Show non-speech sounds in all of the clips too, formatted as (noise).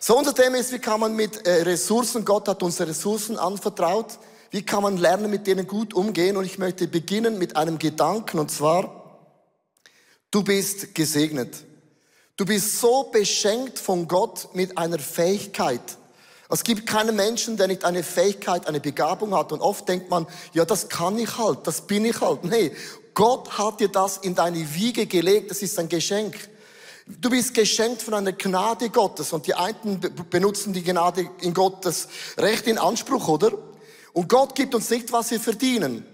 So unser Thema ist, wie kann man mit äh, Ressourcen, Gott hat uns Ressourcen anvertraut, wie kann man lernen, mit denen gut umgehen? Und ich möchte beginnen mit einem Gedanken und zwar, du bist gesegnet. Du bist so beschenkt von Gott mit einer Fähigkeit. Es gibt keinen Menschen, der nicht eine Fähigkeit, eine Begabung hat. Und oft denkt man, ja, das kann ich halt, das bin ich halt. Nee, Gott hat dir das in deine Wiege gelegt, das ist ein Geschenk. Du bist geschenkt von einer Gnade Gottes und die einen benutzen die Gnade in Gottes Recht in Anspruch, oder? Und Gott gibt uns nicht, was wir verdienen.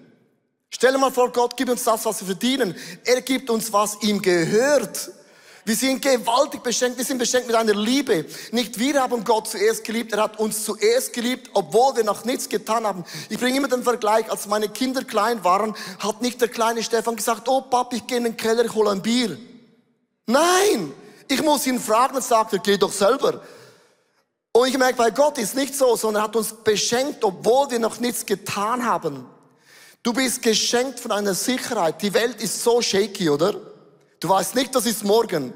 Stell dir mal vor, Gott gibt uns das, was wir verdienen. Er gibt uns, was ihm gehört. Wir sind gewaltig beschenkt. Wir sind beschenkt mit einer Liebe. Nicht wir haben Gott zuerst geliebt. Er hat uns zuerst geliebt, obwohl wir noch nichts getan haben. Ich bringe immer den Vergleich. Als meine Kinder klein waren, hat nicht der kleine Stefan gesagt, oh Papa, ich gehe in den Keller, ich hole ein Bier. Nein, ich muss ihn fragen und sagt er, geh doch selber. Und ich merke, bei Gott ist nicht so, sondern er hat uns beschenkt, obwohl wir noch nichts getan haben. Du bist geschenkt von einer Sicherheit. Die Welt ist so shaky, oder? Du weißt nicht, das ist morgen.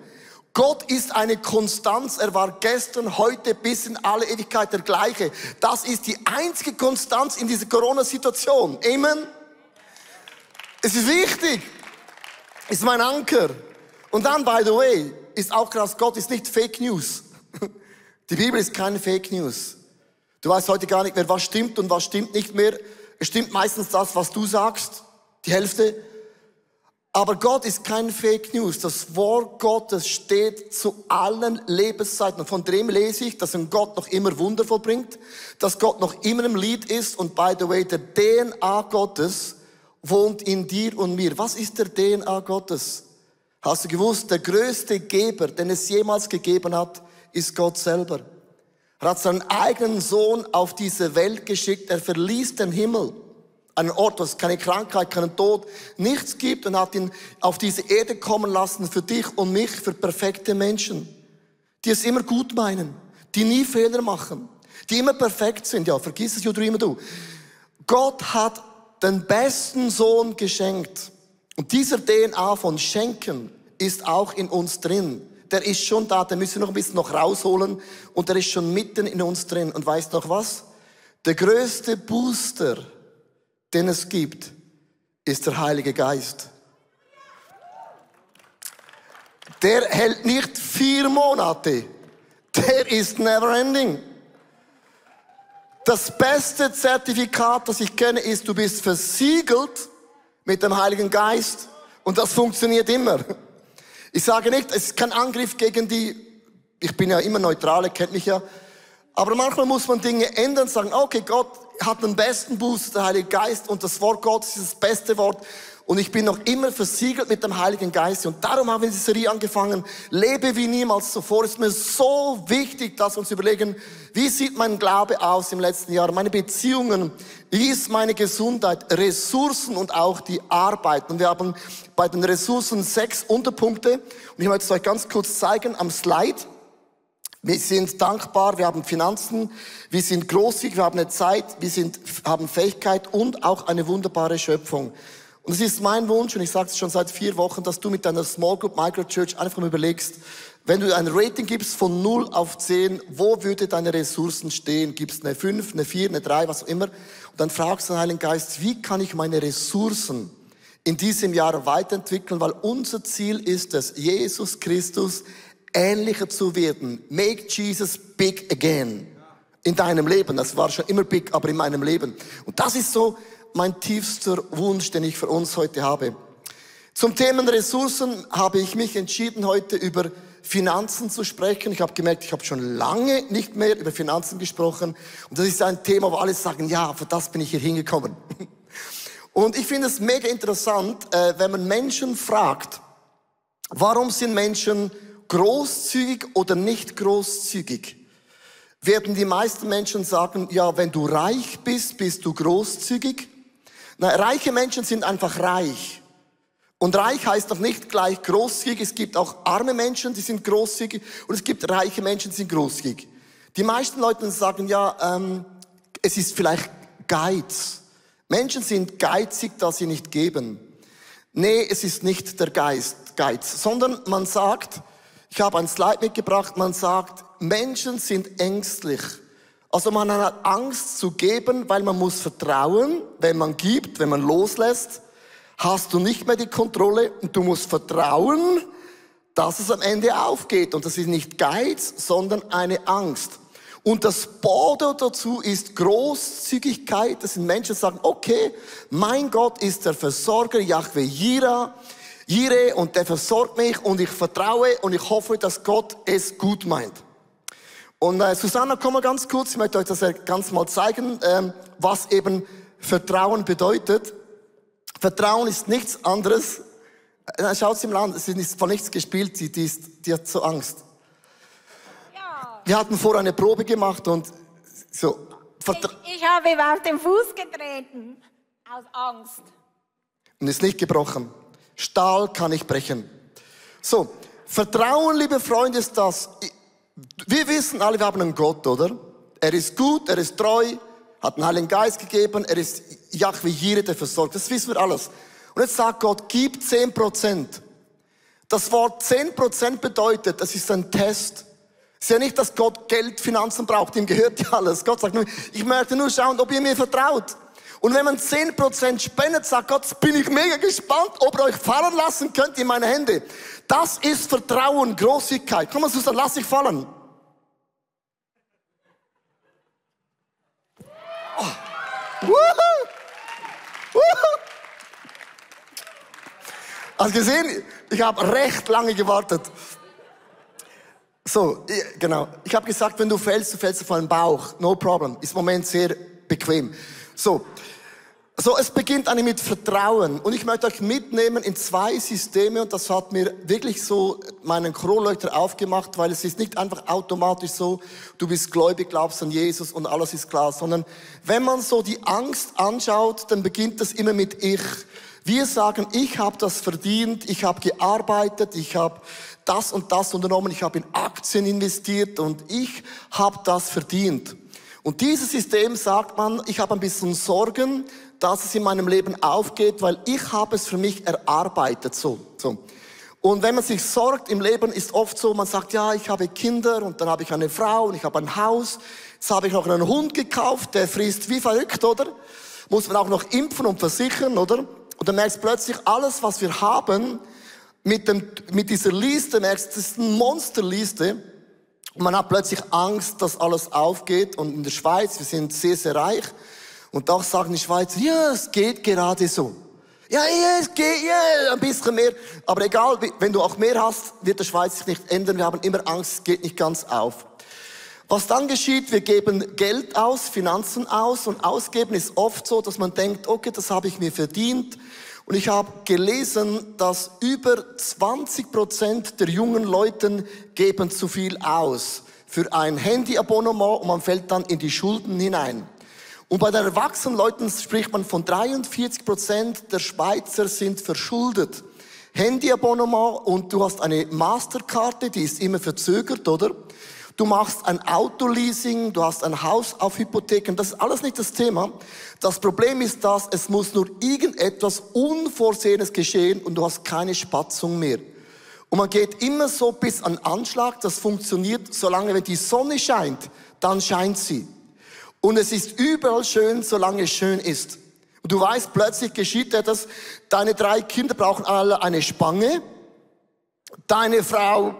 Gott ist eine Konstanz. Er war gestern, heute bis in alle Ewigkeit der gleiche. Das ist die einzige Konstanz in dieser Corona-Situation. Amen. Es ist wichtig. Ist mein Anker. Und dann, by the way, ist auch krass, Gott ist nicht Fake News. (laughs) Die Bibel ist keine Fake News. Du weißt heute gar nicht mehr, was stimmt und was stimmt nicht mehr. Es stimmt meistens das, was du sagst, die Hälfte. Aber Gott ist kein Fake News. Das Wort Gottes steht zu allen Lebenszeiten. Von dem lese ich, dass ein Gott noch immer Wunder vollbringt, dass Gott noch immer im Lied ist. Und by the way, der DNA Gottes wohnt in dir und mir. Was ist der DNA Gottes? Hast du gewusst, der größte Geber, den es jemals gegeben hat, ist Gott selber. Er hat seinen eigenen Sohn auf diese Welt geschickt. Er verließ den Himmel. Einen Ort, wo es keine Krankheit, keinen Tod, nichts gibt und hat ihn auf diese Erde kommen lassen für dich und mich, für perfekte Menschen, die es immer gut meinen, die nie Fehler machen, die immer perfekt sind. Ja, vergiss es, you dreamer, du. Gott hat den besten Sohn geschenkt. Und dieser DNA von Schenken ist auch in uns drin. Der ist schon da, den müssen wir noch ein bisschen noch rausholen und der ist schon mitten in uns drin. Und weißt noch was? Der größte Booster, den es gibt, ist der Heilige Geist. Der hält nicht vier Monate. Der ist never ending. Das beste Zertifikat, das ich kenne, ist, du bist versiegelt mit dem Heiligen Geist. Und das funktioniert immer. Ich sage nicht, es ist kein Angriff gegen die, ich bin ja immer neutral, ihr kennt mich ja. Aber manchmal muss man Dinge ändern, sagen, okay, Gott hat den besten Boost, der Heilige Geist, und das Wort Gottes ist das beste Wort. Und ich bin noch immer versiegelt mit dem Heiligen Geist. Und darum haben wir diese Serie angefangen. Lebe wie niemals zuvor. Es ist mir so wichtig, dass wir uns überlegen, wie sieht mein Glaube aus im letzten Jahr? Meine Beziehungen? Wie ist meine Gesundheit? Ressourcen und auch die Arbeit. Und wir haben bei den Ressourcen sechs Unterpunkte. Und ich möchte es euch ganz kurz zeigen am Slide. Wir sind dankbar, wir haben Finanzen, wir sind großzügig, wir haben eine Zeit, wir sind, haben Fähigkeit und auch eine wunderbare Schöpfung. Und es ist mein Wunsch, und ich sage es schon seit vier Wochen, dass du mit deiner Small Group Micro Church einfach mal überlegst, wenn du ein Rating gibst von 0 auf 10, wo würde deine Ressourcen stehen? Gibst eine 5, eine 4, eine 3, was auch immer. Und dann fragst du den Heiligen Geist, wie kann ich meine Ressourcen in diesem Jahr weiterentwickeln? Weil unser Ziel ist es, Jesus Christus ähnlicher zu werden. Make Jesus big again. In deinem Leben. Das war schon immer big, aber in meinem Leben. Und das ist so mein tiefster Wunsch, den ich für uns heute habe. Zum Thema Ressourcen habe ich mich entschieden, heute über Finanzen zu sprechen. Ich habe gemerkt, ich habe schon lange nicht mehr über Finanzen gesprochen. Und das ist ein Thema, wo alle sagen, ja, für das bin ich hier hingekommen. (laughs) Und ich finde es mega interessant, äh, wenn man Menschen fragt, warum sind Menschen großzügig oder nicht großzügig? Werden die meisten Menschen sagen, ja, wenn du reich bist, bist du großzügig. Na, reiche Menschen sind einfach reich. Und reich heißt doch nicht gleich großzügig. Es gibt auch arme Menschen, die sind großzügig. Und es gibt reiche Menschen, die sind großzügig. Die meisten Leute sagen, ja, ähm, es ist vielleicht Geiz. Menschen sind geizig, dass sie nicht geben. Nee, es ist nicht der Geist, Geiz, sondern man sagt, Ich habe ein Slide mitgebracht, man sagt, Menschen sind ängstlich. Also man hat Angst zu geben, weil man muss vertrauen, wenn man gibt, wenn man loslässt, hast du nicht mehr die Kontrolle und du musst vertrauen, dass es am Ende aufgeht. Und das ist nicht Geiz, sondern eine Angst. Und das Border dazu ist Großzügigkeit. Das sind Menschen, die sagen, okay, mein Gott ist der Versorger, Yahweh Jira, Jire, und der versorgt mich und ich vertraue und ich hoffe, dass Gott es gut meint. Und äh, Susanna, komm mal ganz kurz, ich möchte euch das ganz mal zeigen, ähm, was eben Vertrauen bedeutet. Vertrauen ist nichts anderes. Äh, schaut im Land, es ist von nichts gespielt, die, die, ist, die hat so Angst. Ja. Wir hatten vorher eine Probe gemacht und so. Ich, ich habe ihm auf den Fuß getreten, aus Angst. Und ist nicht gebrochen. Stahl kann ich brechen. So, Vertrauen, liebe Freunde, ist das. Wir wissen alle, wir haben einen Gott, oder? Er ist gut, er ist treu, hat einen Heiligen Geist gegeben, er ist Yahweh Jireh, der versorgt. Das wissen wir alles. Und jetzt sagt Gott, gib zehn Prozent. Das Wort zehn Prozent bedeutet, das ist ein Test. Es ist ja nicht, dass Gott Geld, Finanzen braucht, ihm gehört ja alles. Gott sagt nur, ich möchte nur schauen, ob ihr mir vertraut. Und wenn man 10% spendet, sagt Gott, bin ich mega gespannt, ob ihr euch fallen lassen könnt in meine Hände. Das ist Vertrauen, Großigkeit. Komm mal, Susan, lass dich fallen. Oh. Woohoo. Woohoo. Hast gesehen? Ich habe recht lange gewartet. So, genau. Ich habe gesagt, wenn du fällst, du fällst auf einen Bauch. No problem. Ist im Moment sehr bequem. So, so, es beginnt eigentlich mit Vertrauen. Und ich möchte euch mitnehmen in zwei Systeme und das hat mir wirklich so meinen Kronleuchter aufgemacht, weil es ist nicht einfach automatisch so, du bist gläubig, glaubst an Jesus und alles ist klar, sondern wenn man so die Angst anschaut, dann beginnt das immer mit Ich. Wir sagen, ich habe das verdient, ich habe gearbeitet, ich habe das und das unternommen, ich habe in Aktien investiert und ich habe das verdient. Und dieses System sagt man, ich habe ein bisschen Sorgen, dass es in meinem Leben aufgeht, weil ich habe es für mich erarbeitet. So, so. Und wenn man sich sorgt im Leben, ist oft so, man sagt, ja, ich habe Kinder und dann habe ich eine Frau und ich habe ein Haus. Jetzt habe ich noch einen Hund gekauft, der frisst wie verrückt, oder? Muss man auch noch impfen und versichern, oder? Und dann merkst du plötzlich, alles, was wir haben, mit, dem, mit dieser Liste, merkst du, das ist eine Monsterliste. Man hat plötzlich Angst, dass alles aufgeht. Und in der Schweiz, wir sind sehr, sehr reich. Und doch sagen die Schweizer, ja, es geht gerade so. Ja, ja, es geht, ja, ein bisschen mehr. Aber egal, wenn du auch mehr hast, wird der Schweiz sich nicht ändern. Wir haben immer Angst, es geht nicht ganz auf. Was dann geschieht, wir geben Geld aus, Finanzen aus und ausgeben ist oft so, dass man denkt, okay, das habe ich mir verdient. Und ich habe gelesen, dass über 20 Prozent der jungen Leuten geben zu viel aus für ein Handyabonnement und man fällt dann in die Schulden hinein. Und bei den erwachsenen Leuten spricht man von 43 Prozent der Schweizer sind verschuldet. Handyabonnement und du hast eine Masterkarte, die ist immer verzögert, oder? Du machst ein Autoleasing, du hast ein Haus auf Hypotheken, das ist alles nicht das Thema. Das Problem ist, dass es muss nur irgendetwas Unvorsehenes geschehen und du hast keine Spatzung mehr. Und man geht immer so bis an Anschlag, das funktioniert, solange wenn die Sonne scheint, dann scheint sie. Und es ist überall schön, solange es schön ist. Und du weißt, plötzlich geschieht etwas. Deine drei Kinder brauchen alle eine Spange. Deine Frau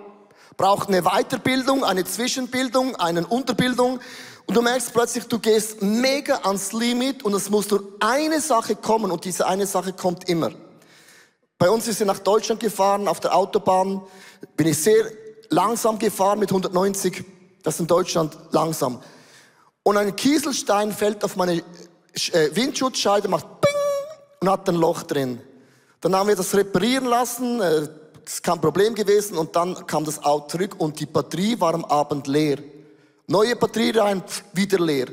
braucht eine Weiterbildung, eine Zwischenbildung, eine Unterbildung. Und du merkst plötzlich, du gehst mega ans Limit und es muss nur eine Sache kommen und diese eine Sache kommt immer. Bei uns ist sie nach Deutschland gefahren, auf der Autobahn bin ich sehr langsam gefahren mit 190. Das ist in Deutschland langsam und ein Kieselstein fällt auf meine äh, Windschutzscheibe, macht Ping und hat ein Loch drin. Dann haben wir das reparieren lassen, äh, ist kein Problem gewesen und dann kam das Auto zurück und die Batterie war am Abend leer. Neue Batterie rein, wieder leer.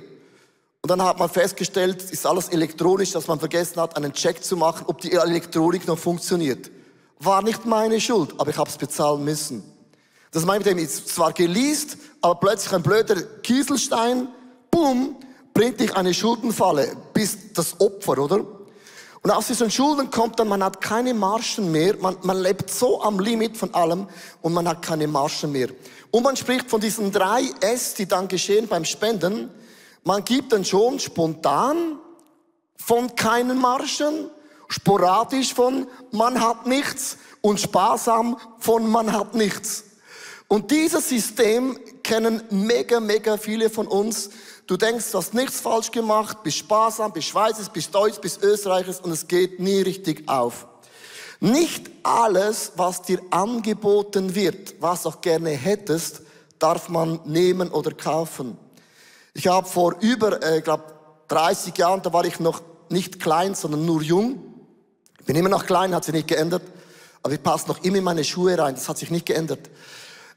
Und dann hat man festgestellt, ist alles elektronisch, dass man vergessen hat, einen Check zu machen, ob die Elektronik noch funktioniert. War nicht meine Schuld, aber ich habe es bezahlen müssen. Das meine ich mit dem, ist zwar geleast, aber plötzlich ein blöder Kieselstein, boom, bringt dich eine Schuldenfalle, bist das Opfer, oder? Und aus diesen Schulden kommt dann, man hat keine Marschen mehr, man, man lebt so am Limit von allem und man hat keine Marschen mehr. Und man spricht von diesen drei S, die dann geschehen beim Spenden. Man gibt dann schon spontan von keinen Marschen, sporadisch von man hat nichts und sparsam von man hat nichts. Und dieses System kennen mega, mega viele von uns. Du denkst, du hast nichts falsch gemacht, bist sparsam, bist Schweizers, bist Deutsch, bist Österreichers und es geht nie richtig auf. Nicht alles, was dir angeboten wird, was auch gerne hättest, darf man nehmen oder kaufen. Ich habe vor über, äh, glaube 30 Jahren, da war ich noch nicht klein, sondern nur jung. Ich bin immer noch klein, hat sich nicht geändert, aber ich passe noch immer in meine Schuhe rein, das hat sich nicht geändert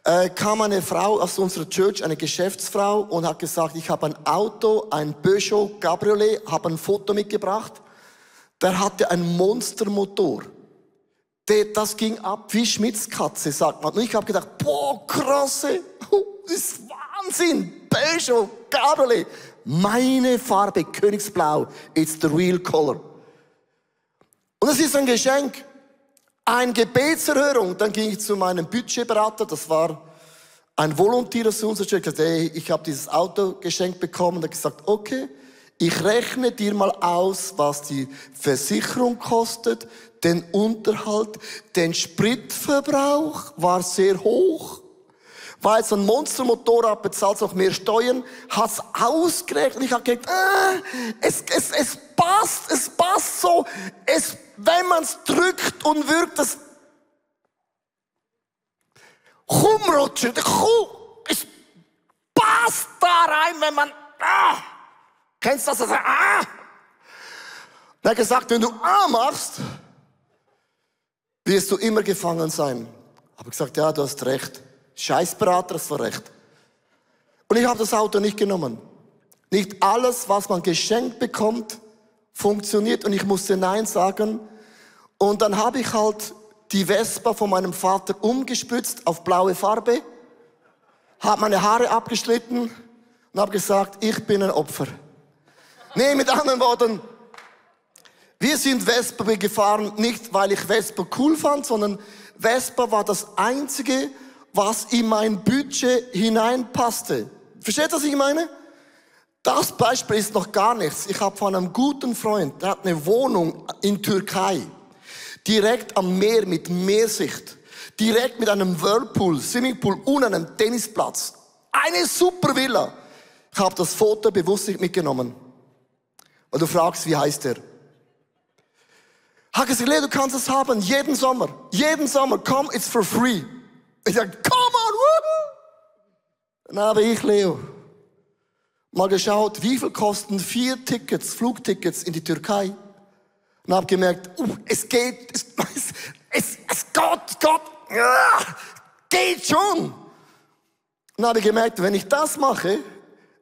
äh, kam eine Frau aus unserer Church, eine Geschäftsfrau, und hat gesagt, ich habe ein Auto, ein Peugeot Cabriolet, habe ein Foto mitgebracht. Der hatte einen Monstermotor. Das ging ab wie Schmitzkatze, sagt man. Und ich habe gedacht, boah, krasse, (laughs) das ist Wahnsinn. Peugeot Cabriolet. Meine Farbe, Königsblau, it's the real color. Und es ist ein Geschenk. Ein Gebetserhörung, dann ging ich zu meinem Budgetberater, das war ein Volontier aus unserer Church, hey, ich habe dieses Auto geschenkt bekommen, er gesagt, okay, ich rechne dir mal aus, was die Versicherung kostet, den Unterhalt, den Spritverbrauch war sehr hoch. Weil so ein Monstermotorrad bezahlt auch mehr Steuern, hat's ausgerechnet. Ich habe gedacht, äh, es, es, es passt, es passt so. Es wenn man es drückt und wirkt, das rumrutscht, es passt da rein, wenn man, ah, kennst du das? Ah. Er hat gesagt, wenn du A machst, wirst du immer gefangen sein. Habe gesagt, ja, du hast recht. Scheißberater, das war recht. Und ich habe das Auto nicht genommen. Nicht alles, was man geschenkt bekommt, funktioniert und ich musste Nein sagen. Und dann habe ich halt die Vespa von meinem Vater umgespritzt auf blaue Farbe, habe meine Haare abgeschnitten und habe gesagt, ich bin ein Opfer. Nee, mit anderen Worten, wir sind Vespa gefahren, nicht weil ich Vespa cool fand, sondern Vespa war das einzige, was in mein Budget hineinpasste. Versteht, was ich meine? Das Beispiel ist noch gar nichts. Ich habe von einem guten Freund, der hat eine Wohnung in Türkei, direkt am Meer mit Meersicht, direkt mit einem Whirlpool, Swimmingpool und einem Tennisplatz. Eine super Villa. Ich habe das Foto bewusst nicht mitgenommen. Weil du fragst, wie heißt der? Hat gesagt, du kannst es haben, jeden Sommer. Jeden Sommer, komm, it's for free. Ich sage, come on, woohoo! Dann habe ich, Leo, mal geschaut, wie viel kosten vier Tickets, Flugtickets in die Türkei? Und habe gemerkt, uh, es geht, es, (laughs) es, es geht, Gott, ja, geht schon. Und habe gemerkt, wenn ich das mache,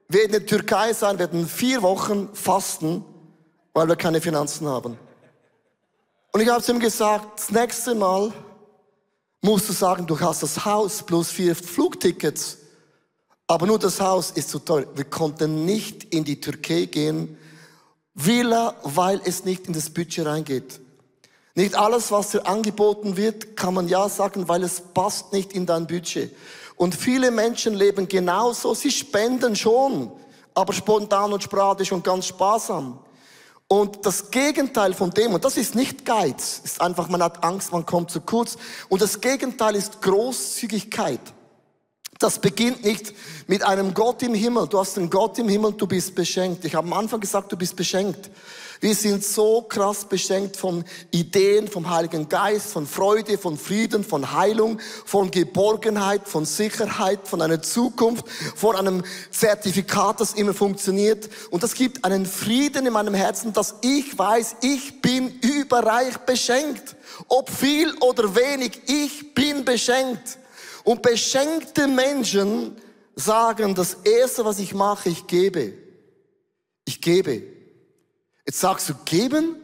werden in der Türkei sein, werden vier Wochen fasten, weil wir keine Finanzen haben. Und ich habe zu ihm gesagt, das nächste Mal musst du sagen, du hast das Haus plus vier Flugtickets aber nur das Haus ist zu teuer. Wir konnten nicht in die Türkei gehen, Villa, weil es nicht in das Budget reingeht. Nicht alles, was dir angeboten wird, kann man ja sagen, weil es passt nicht in dein Budget. Und viele Menschen leben genauso. Sie spenden schon, aber spontan und sporadisch und ganz sparsam. Und das Gegenteil von dem, und das ist nicht Geiz, ist einfach, man hat Angst, man kommt zu kurz. Und das Gegenteil ist Großzügigkeit. Das beginnt nicht mit einem Gott im Himmel. Du hast einen Gott im Himmel, du bist beschenkt. Ich habe am Anfang gesagt, du bist beschenkt. Wir sind so krass beschenkt von Ideen, vom Heiligen Geist, von Freude, von Frieden, von Heilung, von Geborgenheit, von Sicherheit, von einer Zukunft, von einem Zertifikat, das immer funktioniert. Und das gibt einen Frieden in meinem Herzen, dass ich weiß, ich bin überreich beschenkt. Ob viel oder wenig, ich bin beschenkt. Und beschenkte Menschen sagen, das Erste, was ich mache, ich gebe. Ich gebe. Jetzt sagst du, geben?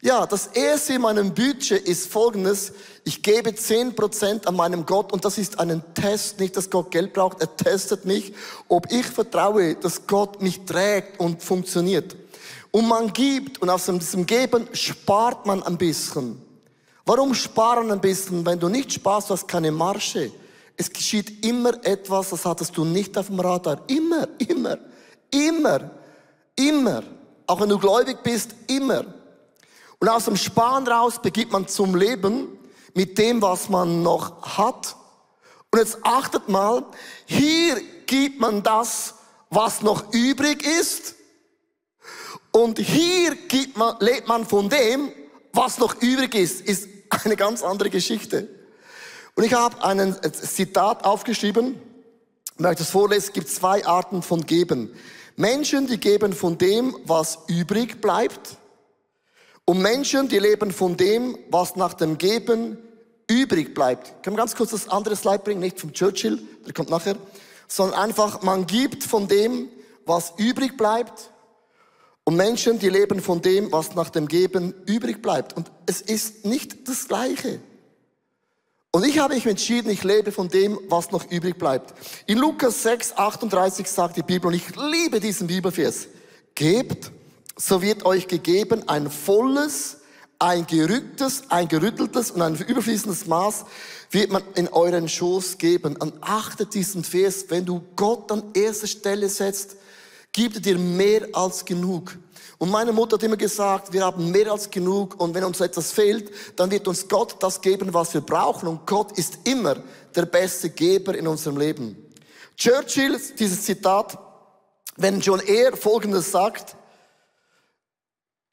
Ja, das Erste in meinem Budget ist folgendes. Ich gebe 10% an meinem Gott und das ist ein Test, nicht, dass Gott Geld braucht. Er testet mich, ob ich vertraue, dass Gott mich trägt und funktioniert. und man gibt und aus diesem Geben spart man ein bisschen. Warum sparen ein bisschen? Wenn du nicht sparst, du hast keine Marge. Es geschieht immer etwas, das hattest du nicht auf dem Radar. Immer, immer, immer, immer. Auch wenn du gläubig bist, immer. Und aus dem Sparen raus begibt man zum Leben mit dem, was man noch hat. Und jetzt achtet mal, hier gibt man das, was noch übrig ist. Und hier gibt man, lebt man von dem, was noch übrig ist, ist eine ganz andere Geschichte. Und ich habe ein Zitat aufgeschrieben, ich möchte es vorlesen, es gibt zwei Arten von Geben. Menschen, die geben von dem, was übrig bleibt. Und Menschen, die leben von dem, was nach dem Geben übrig bleibt. Können wir ganz kurz das andere Slide bringen, nicht vom Churchill, der kommt nachher, sondern einfach, man gibt von dem, was übrig bleibt. Und Menschen, die leben von dem, was nach dem Geben übrig bleibt. Und es ist nicht das Gleiche. Und ich habe mich entschieden, ich lebe von dem, was noch übrig bleibt. In Lukas 6, 38 sagt die Bibel, und ich liebe diesen Bibelvers, gebt, so wird euch gegeben ein volles, ein gerücktes, ein gerütteltes und ein überfließendes Maß wird man in euren Schoß geben. Und achtet diesen Vers, wenn du Gott an erster Stelle setzt, gibt dir mehr als genug. Und meine Mutter hat immer gesagt, wir haben mehr als genug und wenn uns etwas fehlt, dann wird uns Gott das geben, was wir brauchen. Und Gott ist immer der beste Geber in unserem Leben. Churchill, dieses Zitat, wenn John Eyre Folgendes sagt,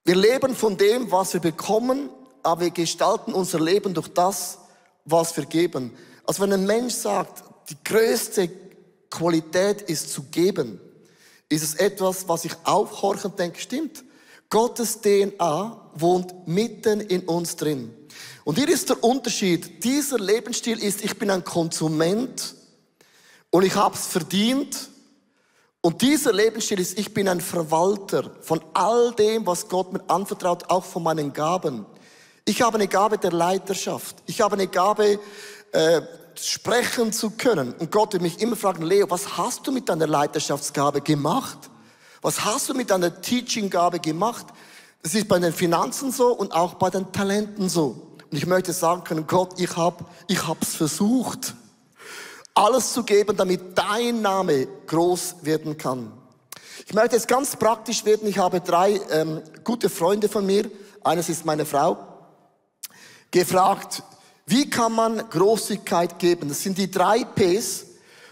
wir leben von dem, was wir bekommen, aber wir gestalten unser Leben durch das, was wir geben. Also wenn ein Mensch sagt, die größte Qualität ist zu geben, ist es etwas, was ich aufhorche und denke, stimmt. Gottes DNA wohnt mitten in uns drin. Und hier ist der Unterschied. Dieser Lebensstil ist, ich bin ein Konsument und ich habe es verdient. Und dieser Lebensstil ist, ich bin ein Verwalter von all dem, was Gott mir anvertraut, auch von meinen Gaben. Ich habe eine Gabe der Leiterschaft. Ich habe eine Gabe, äh, sprechen zu können. Und Gott wird mich immer fragen, Leo, was hast du mit deiner Leiterschaftsgabe gemacht? Was hast du mit deiner Teachinggabe gemacht? Das ist bei den Finanzen so und auch bei den Talenten so. Und ich möchte sagen können, Gott, ich habe ich versucht, alles zu geben, damit dein Name groß werden kann. Ich möchte jetzt ganz praktisch werden. Ich habe drei ähm, gute Freunde von mir. Eines ist meine Frau. Gefragt, wie kann man Großzügigkeit geben? Das sind die drei Ps.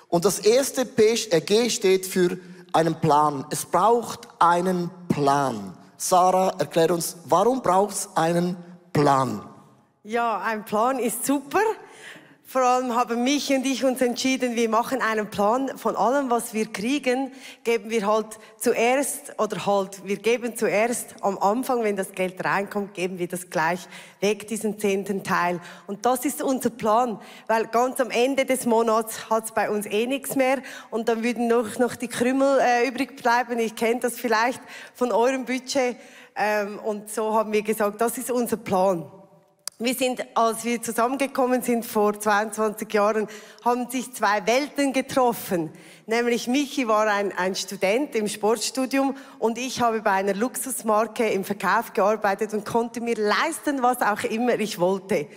Und das erste P, äh, G steht für einen Plan. Es braucht einen Plan. Sarah, erklär uns, warum braucht es einen Plan? Ja, ein Plan ist super. Vor allem haben mich und ich uns entschieden, wir machen einen Plan von allem, was wir kriegen, geben wir halt zuerst oder halt, wir geben zuerst am Anfang, wenn das Geld reinkommt, geben wir das gleich weg, diesen zehnten Teil. Und das ist unser Plan, weil ganz am Ende des Monats hat es bei uns eh nichts mehr und dann würden noch, noch die Krümel äh, übrig bleiben. Ich kenne das vielleicht von eurem Budget ähm, und so haben wir gesagt, das ist unser Plan. Wir sind, als wir zusammengekommen sind vor 22 Jahren, haben sich zwei Welten getroffen. Nämlich Michi war ein, ein Student im Sportstudium und ich habe bei einer Luxusmarke im Verkauf gearbeitet und konnte mir leisten, was auch immer ich wollte.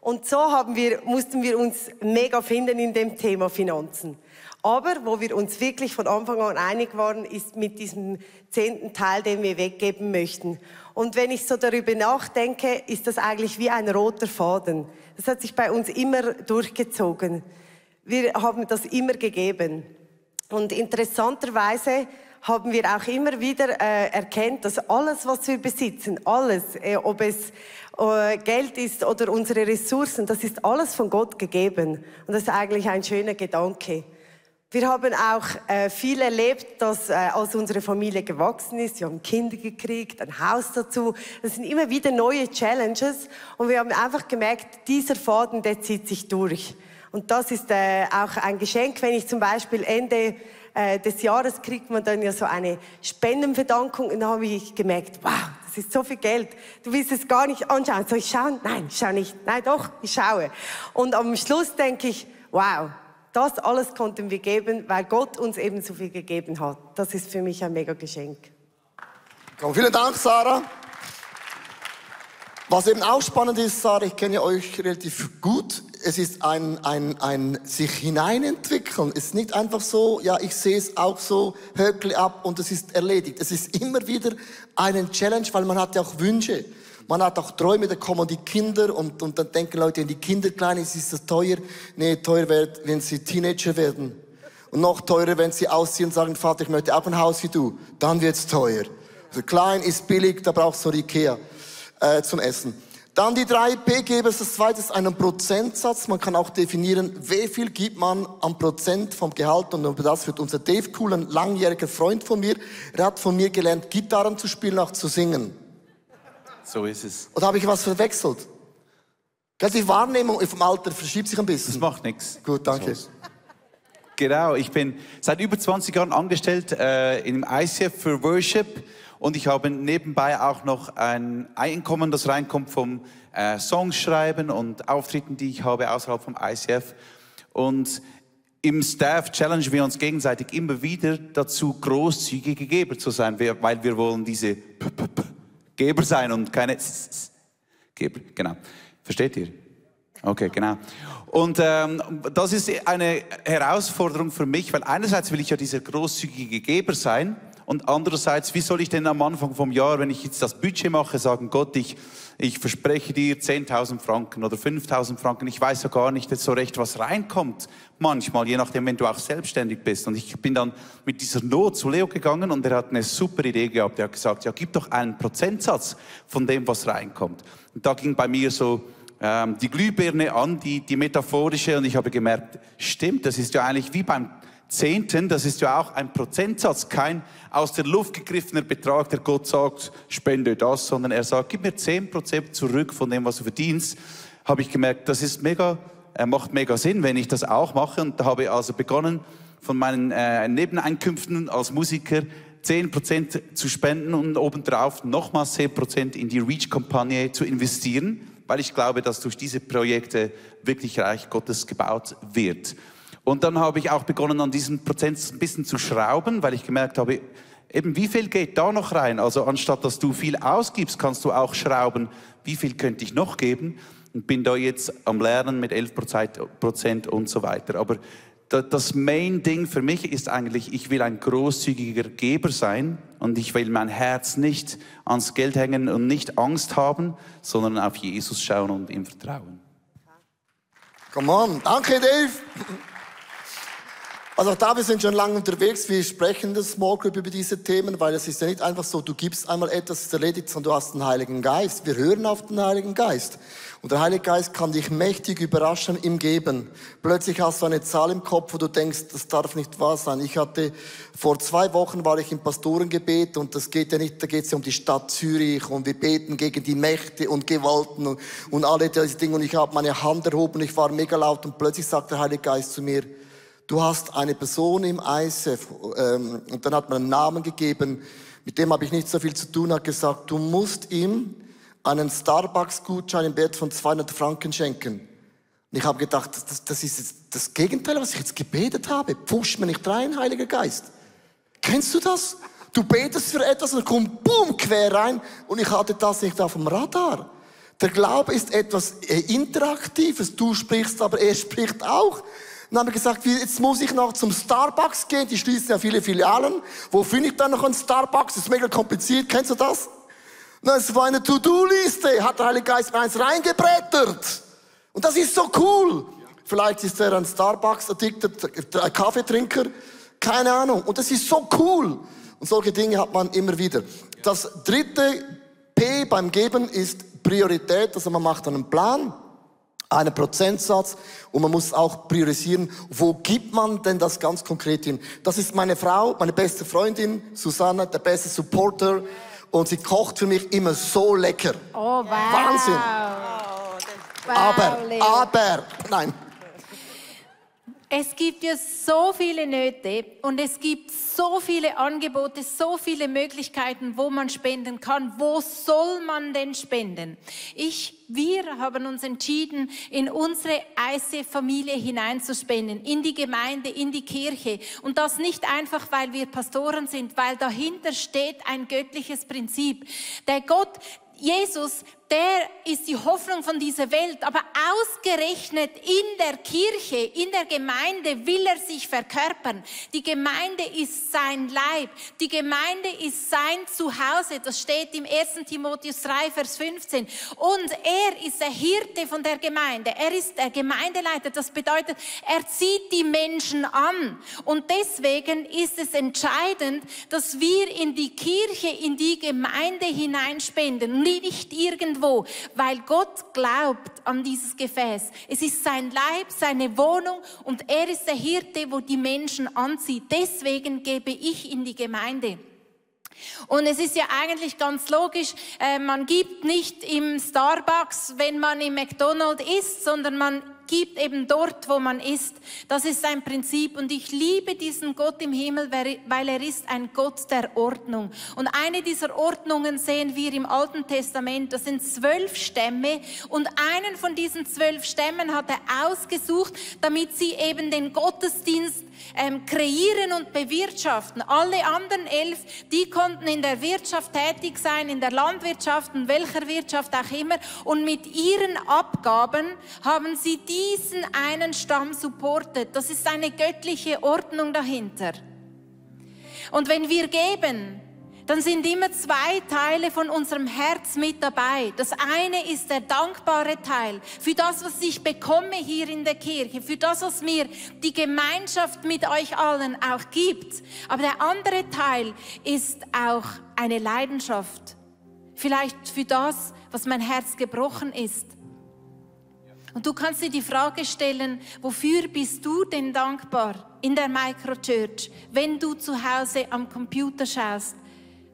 Und so haben wir, mussten wir uns mega finden in dem Thema Finanzen. Aber wo wir uns wirklich von Anfang an einig waren, ist mit diesem zehnten Teil, den wir weggeben möchten. Und wenn ich so darüber nachdenke, ist das eigentlich wie ein roter Faden. Das hat sich bei uns immer durchgezogen. Wir haben das immer gegeben. Und interessanterweise haben wir auch immer wieder äh, erkennt, dass alles, was wir besitzen, alles, äh, ob es äh, Geld ist oder unsere Ressourcen, das ist alles von Gott gegeben. Und das ist eigentlich ein schöner Gedanke. Wir haben auch äh, viel erlebt, dass äh, als unsere Familie gewachsen ist, wir haben Kinder gekriegt, ein Haus dazu. Das sind immer wieder neue Challenges und wir haben einfach gemerkt, dieser Faden, der zieht sich durch. Und das ist äh, auch ein Geschenk, wenn ich zum Beispiel Ende äh, des Jahres kriegt man dann ja so eine Spendenverdankung und dann habe ich gemerkt, wow, das ist so viel Geld. Du willst es gar nicht anschauen. Soll ich schauen? Nein, ich schaue nicht. Nein, doch, ich schaue. Und am Schluss denke ich, wow, das alles konnten wir geben, weil Gott uns eben so viel gegeben hat. Das ist für mich ein mega Geschenk. Komm, vielen Dank, Sarah. Was eben auch spannend ist, Sarah, ich kenne euch relativ gut. Es ist ein, ein, ein sich hineinentwickeln. Es ist nicht einfach so, ja, ich sehe es auch so, höckle ab und es ist erledigt. Es ist immer wieder eine Challenge, weil man hat ja auch Wünsche. Man hat auch Träume, da kommen die Kinder und, und dann denken Leute, wenn die Kinder klein ist, ist das teuer. Nee, teuer wird, wenn sie Teenager werden. Und noch teurer, wenn sie ausziehen und sagen, Vater, ich möchte auch ein Haus wie du. Dann wird's teuer. Also klein ist billig, da brauchst du Ikea äh, zum Essen. Dann die drei P-Geber, das zweite ist einen Prozentsatz. Man kann auch definieren, wie viel gibt man am Prozent vom Gehalt. Und über das wird unser Dave Cool, ein langjähriger Freund von mir, er hat von mir gelernt, Gitarren zu spielen, auch zu singen. So ist es. Oder habe ich was verwechselt? Die Wahrnehmung vom Alter verschiebt sich ein bisschen. Das macht nichts. Gut, danke. Genau, ich bin seit über 20 Jahren angestellt äh, im ICF für Worship und ich habe nebenbei auch noch ein Einkommen, das reinkommt vom äh, Songs schreiben und Auftritten, die ich habe außerhalb vom ICF. Und im Staff challengen wir uns gegenseitig immer wieder dazu, großzügige Geber zu sein, weil wir wollen diese P -P -P Geber sein und keine Geber. Genau. Versteht ihr? Okay, genau. Und ähm, das ist eine Herausforderung für mich, weil einerseits will ich ja dieser großzügige Geber sein und andererseits, wie soll ich denn am Anfang vom Jahr, wenn ich jetzt das Budget mache, sagen, Gott, ich, ich verspreche dir 10.000 Franken oder 5.000 Franken, ich weiß ja gar nicht so recht, was reinkommt manchmal, je nachdem, wenn du auch selbstständig bist. Und ich bin dann mit dieser Not zu Leo gegangen und er hat eine super Idee gehabt. Er hat gesagt, ja, gib doch einen Prozentsatz von dem, was reinkommt. Und da ging bei mir so ähm, die Glühbirne an, die, die metaphorische, und ich habe gemerkt, stimmt, das ist ja eigentlich wie beim Zehnten, das ist ja auch ein Prozentsatz, kein aus der Luft gegriffener Betrag, der Gott sagt, spende das, sondern er sagt, gib mir 10% zurück von dem, was du verdienst. Habe ich gemerkt, das ist mega, äh, macht mega Sinn, wenn ich das auch mache. Und da habe ich also begonnen, von meinen äh, Nebeneinkünften als Musiker 10% zu spenden und obendrauf nochmals 10% in die Reach-Kampagne zu investieren, weil ich glaube, dass durch diese Projekte wirklich Reich Gottes gebaut wird. Und dann habe ich auch begonnen, an diesem Prozent ein bisschen zu schrauben, weil ich gemerkt habe, eben wie viel geht da noch rein? Also anstatt dass du viel ausgibst, kannst du auch schrauben, wie viel könnte ich noch geben? Und bin da jetzt am Lernen mit 11 Prozent und so weiter. Aber da- das Main-Ding für mich ist eigentlich, ich will ein großzügiger Geber sein und ich will mein Herz nicht ans Geld hängen und nicht Angst haben, sondern auf Jesus schauen und ihm vertrauen. Come on. Danke, Dave. Also auch da, wir sind schon lange unterwegs. Wir sprechen in der Small Group über diese Themen, weil es ist ja nicht einfach so, du gibst einmal etwas, ist erledigt, sondern du hast den Heiligen Geist. Wir hören auf den Heiligen Geist. Und der Heilige Geist kann dich mächtig überraschen im Geben. Plötzlich hast du eine Zahl im Kopf, wo du denkst, das darf nicht wahr sein. Ich hatte, vor zwei Wochen war ich im Pastorengebet und das geht ja nicht, da geht es ja um die Stadt Zürich und wir beten gegen die Mächte und Gewalten und, und alle diese Dinge und ich habe meine Hand erhoben, ich war mega laut und plötzlich sagt der Heilige Geist zu mir, du hast eine Person im ISF, ähm, und dann hat man einen Namen gegeben, mit dem habe ich nicht so viel zu tun, hat gesagt, du musst ihm einen Starbucks-Gutschein im Wert von 200 Franken schenken. Und ich habe gedacht, das, das, das ist jetzt das Gegenteil, was ich jetzt gebetet habe. Pfusch mir nicht rein, Heiliger Geist. Kennst du das? Du betest für etwas und kommt boom quer rein und ich hatte das nicht auf dem Radar. Der Glaube ist etwas äh, Interaktives. Du sprichst, aber er spricht auch. Dann haben wir gesagt, jetzt muss ich noch zum Starbucks gehen. Die schließen ja viele Filialen. Wo finde ich dann noch einen Starbucks? Das ist mega kompliziert. Kennst du das? Na, es war eine To-Do-Liste. Hat der Heilige Geist eins reingebrettert. Und das ist so cool. Vielleicht ist er ein Starbucks-Addicted, Kaffeetrinker. Keine Ahnung. Und das ist so cool. Und solche Dinge hat man immer wieder. Das dritte P beim Geben ist Priorität. Also man macht einen Plan, einen Prozentsatz und man muss auch priorisieren, wo gibt man denn das ganz konkret hin. Das ist meine Frau, meine beste Freundin, Susanne, der beste Supporter. Und sie kocht für mich immer so lecker. Oh, wow. Wahnsinn. Wow, Aber, aber, nein. Es gibt ja so viele Nöte und es gibt so viele Angebote, so viele Möglichkeiten, wo man spenden kann. Wo soll man denn spenden? Ich, wir haben uns entschieden, in unsere ICF-Familie hineinzuspenden, in die Gemeinde, in die Kirche. Und das nicht einfach, weil wir Pastoren sind, weil dahinter steht ein göttliches Prinzip. Der Gott, Jesus, der ist die Hoffnung von dieser Welt, aber ausgerechnet in der Kirche, in der Gemeinde will er sich verkörpern. Die Gemeinde ist sein Leib, die Gemeinde ist sein Zuhause, das steht im 1. Timotheus 3, Vers 15. Und er ist der Hirte von der Gemeinde, er ist der Gemeindeleiter, das bedeutet, er zieht die Menschen an. Und deswegen ist es entscheidend, dass wir in die Kirche, in die Gemeinde hineinspenden, nicht irgendwo irgendwo, weil Gott glaubt an dieses Gefäß. Es ist sein Leib, seine Wohnung und er ist der Hirte, wo die Menschen anzieht. Deswegen gebe ich in die Gemeinde. Und es ist ja eigentlich ganz logisch, äh, man gibt nicht im Starbucks, wenn man im McDonald's isst, sondern man gibt eben dort, wo man ist. Das ist sein Prinzip. Und ich liebe diesen Gott im Himmel, weil er ist ein Gott der Ordnung. Und eine dieser Ordnungen sehen wir im Alten Testament. Das sind zwölf Stämme. Und einen von diesen zwölf Stämmen hat er ausgesucht, damit sie eben den Gottesdienst ähm, kreieren und bewirtschaften. Alle anderen elf, die konnten in der Wirtschaft tätig sein, in der Landwirtschaft, in welcher Wirtschaft auch immer. Und mit ihren Abgaben haben sie diesen einen Stamm supportet. Das ist eine göttliche Ordnung dahinter. Und wenn wir geben, dann sind immer zwei Teile von unserem Herz mit dabei. Das eine ist der dankbare Teil für das, was ich bekomme hier in der Kirche, für das, was mir die Gemeinschaft mit euch allen auch gibt. Aber der andere Teil ist auch eine Leidenschaft. Vielleicht für das, was mein Herz gebrochen ist. Und du kannst dir die Frage stellen, wofür bist du denn dankbar in der Microchurch, wenn du zu Hause am Computer schaust?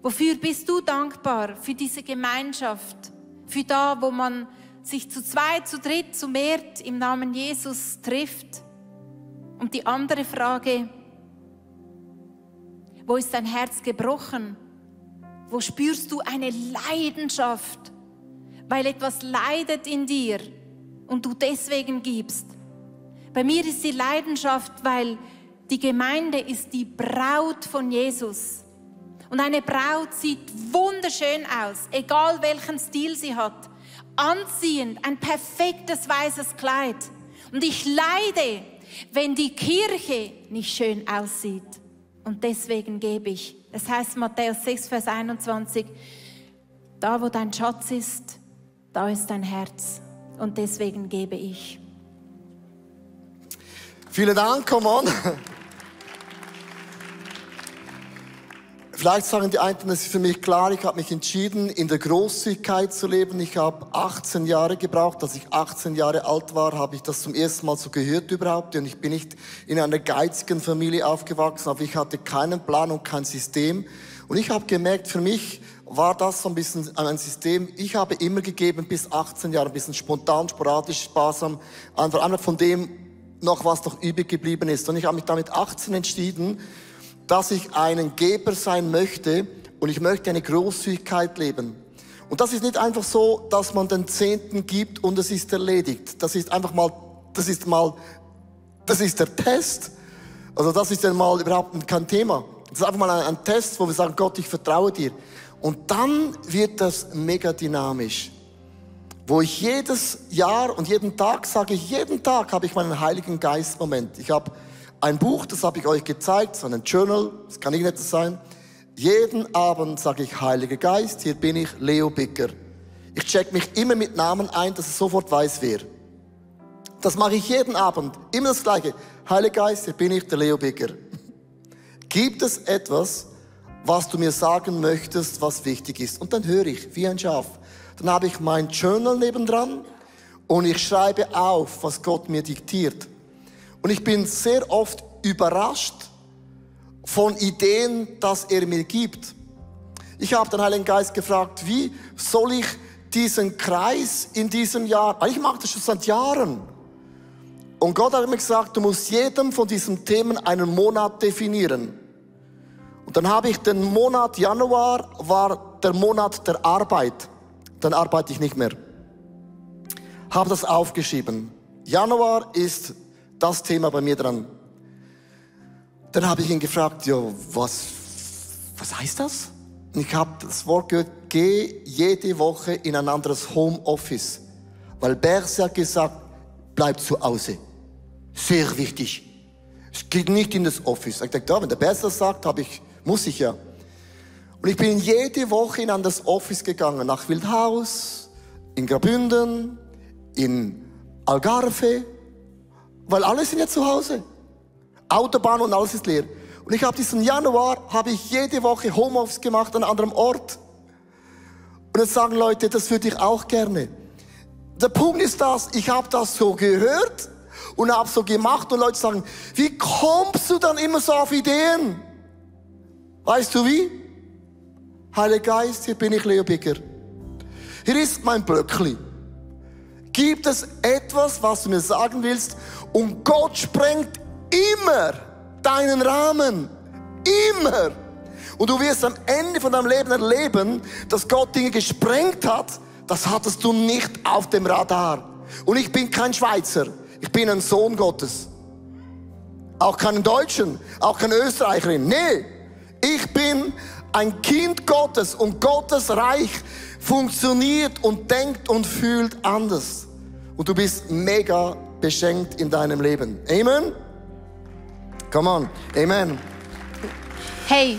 Wofür bist du dankbar? Für diese Gemeinschaft, für da, wo man sich zu zweit, zu dritt, zu mehr im Namen Jesus trifft. Und die andere Frage, wo ist dein Herz gebrochen? Wo spürst du eine Leidenschaft, weil etwas leidet in dir und du deswegen gibst? Bei mir ist die Leidenschaft, weil die Gemeinde ist die Braut von Jesus. Und eine Braut sieht wunderschön aus, egal welchen Stil sie hat. Anziehend, ein perfektes weißes Kleid. Und ich leide, wenn die Kirche nicht schön aussieht. Und deswegen gebe ich. Es heißt Matthäus 6, Vers 21, da wo dein Schatz ist, da ist dein Herz. Und deswegen gebe ich. Vielen Dank, come on. Vielleicht sagen die einen, es ist für mich klar, ich habe mich entschieden, in der Großzügigkeit zu leben. Ich habe 18 Jahre gebraucht. Als ich 18 Jahre alt war, habe ich das zum ersten Mal so gehört überhaupt. Und ich bin nicht in einer geizigen Familie aufgewachsen, aber ich hatte keinen Plan und kein System. Und ich habe gemerkt, für mich war das so ein bisschen ein System. Ich habe immer gegeben bis 18 Jahre, ein bisschen spontan, sporadisch, sparsam, einfach von dem noch, was noch übrig geblieben ist. Und ich habe mich damit 18 entschieden, dass ich einen Geber sein möchte und ich möchte eine Großzügigkeit leben. Und das ist nicht einfach so, dass man den Zehnten gibt und es ist erledigt. Das ist einfach mal, das ist mal, das ist der Test. Also das ist dann mal überhaupt kein Thema. Das ist einfach mal ein, ein Test, wo wir sagen, Gott, ich vertraue dir. Und dann wird das mega dynamisch. Wo ich jedes Jahr und jeden Tag sage, jeden Tag habe ich meinen Heiligen Geist Moment. Ich habe ein Buch, das habe ich euch gezeigt, so ein Journal, das kann nicht nettes sein. Jeden Abend sage ich, Heiliger Geist, hier bin ich, Leo Bicker. Ich check mich immer mit Namen ein, dass ich sofort weiß, wer. Das mache ich jeden Abend, immer das Gleiche. Heiliger Geist, hier bin ich, der Leo Bicker. Gibt es etwas, was du mir sagen möchtest, was wichtig ist? Und dann höre ich, wie ein Schaf. Dann habe ich mein Journal nebendran und ich schreibe auf, was Gott mir diktiert. Und ich bin sehr oft überrascht von Ideen, dass er mir gibt. Ich habe den Heiligen Geist gefragt, wie soll ich diesen Kreis in diesem Jahr, ich mache das schon seit Jahren. Und Gott hat mir gesagt, du musst jedem von diesen Themen einen Monat definieren. Und dann habe ich den Monat Januar, war der Monat der Arbeit. Dann arbeite ich nicht mehr. Habe das aufgeschrieben. Januar ist das Thema bei mir dran. Dann habe ich ihn gefragt, ja, was, was heißt das? Und ich habe das Wort gehört, geh jede Woche in ein anderes Homeoffice. Weil Berse hat gesagt, bleib zu Hause. Sehr wichtig. Es geht nicht in das Office. Ich dachte, ja, wenn der Berse sagt, habe ich, muss ich ja. Und ich bin jede Woche in das Office gegangen, nach Wildhaus, in Grabünden, in Algarve, weil alle sind ja zu Hause. Autobahn und alles ist leer. Und ich habe diesen Januar, habe ich jede Woche Homeoffice gemacht an einem anderen Ort. Und jetzt sagen Leute, das würde ich auch gerne. Der Punkt ist das, ich habe das so gehört und habe so gemacht und Leute sagen, wie kommst du dann immer so auf Ideen? Weißt du wie? Heiliger Geist, hier bin ich Leo Bigger. Hier ist mein Blöckli. Gibt es etwas, was du mir sagen willst? Und Gott sprengt immer deinen Rahmen. Immer. Und du wirst am Ende von deinem Leben erleben, dass Gott Dinge gesprengt hat. Das hattest du nicht auf dem Radar. Und ich bin kein Schweizer. Ich bin ein Sohn Gottes. Auch kein Deutschen, auch kein Österreicherin. Nee, ich bin ein Kind Gottes und Gottes Reich funktioniert und denkt und fühlt anders und du bist mega beschenkt in deinem Leben. Amen? Come on. Amen. Hey,